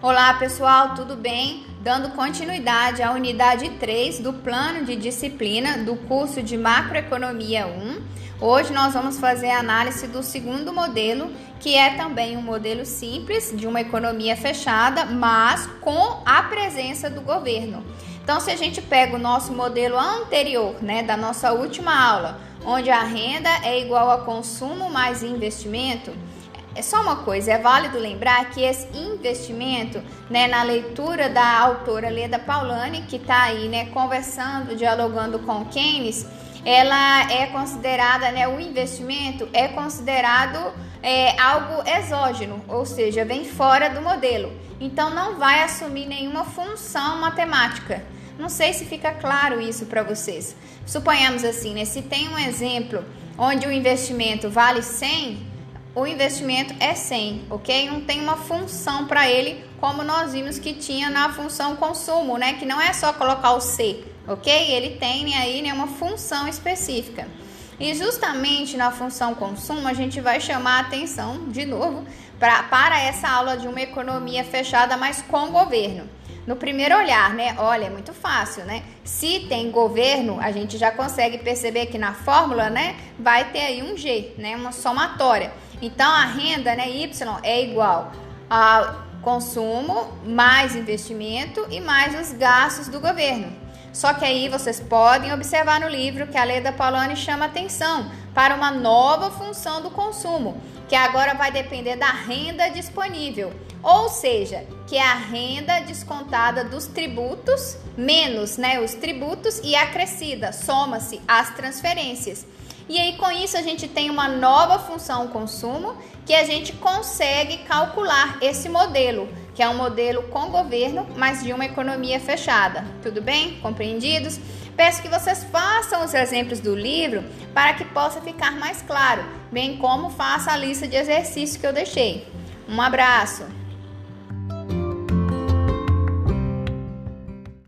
Olá pessoal, tudo bem? Dando continuidade à unidade 3 do plano de disciplina do curso de Macroeconomia 1. Hoje nós vamos fazer a análise do segundo modelo, que é também um modelo simples de uma economia fechada, mas com a presença do governo. Então, se a gente pega o nosso modelo anterior, né, da nossa última aula, onde a renda é igual a consumo mais investimento, é só uma coisa, é válido lembrar que esse investimento, né, na leitura da autora Leda Paulani, que está aí, né, conversando, dialogando com Keynes, ela é considerada, né, o investimento é considerado é, algo exógeno, ou seja, vem fora do modelo. Então não vai assumir nenhuma função matemática. Não sei se fica claro isso para vocês. Suponhamos assim, né, se tem um exemplo onde o investimento vale 100, o investimento é 100, ok? Não tem uma função para ele, como nós vimos que tinha na função consumo, né? Que não é só colocar o C, ok? Ele tem aí né, uma função específica. E justamente na função consumo, a gente vai chamar a atenção, de novo, pra, para essa aula de uma economia fechada, mas com governo. No primeiro olhar, né? Olha, é muito fácil, né? Se tem governo, a gente já consegue perceber que na fórmula, né, vai ter aí um G, né, uma somatória. Então a renda, né, Y é igual ao consumo mais investimento e mais os gastos do governo. Só que aí vocês podem observar no livro que a lei da Poloni chama atenção para uma nova função do consumo, que agora vai depender da renda disponível, ou seja, que é a renda descontada dos tributos menos, né, os tributos e acrescida, soma-se as transferências. E aí com isso a gente tem uma nova função consumo que a gente consegue calcular esse modelo, que é um modelo com governo, mas de uma economia fechada. Tudo bem? Compreendidos? Peço que vocês façam os exemplos do livro para que possa ficar mais claro, bem como faça a lista de exercícios que eu deixei. Um abraço!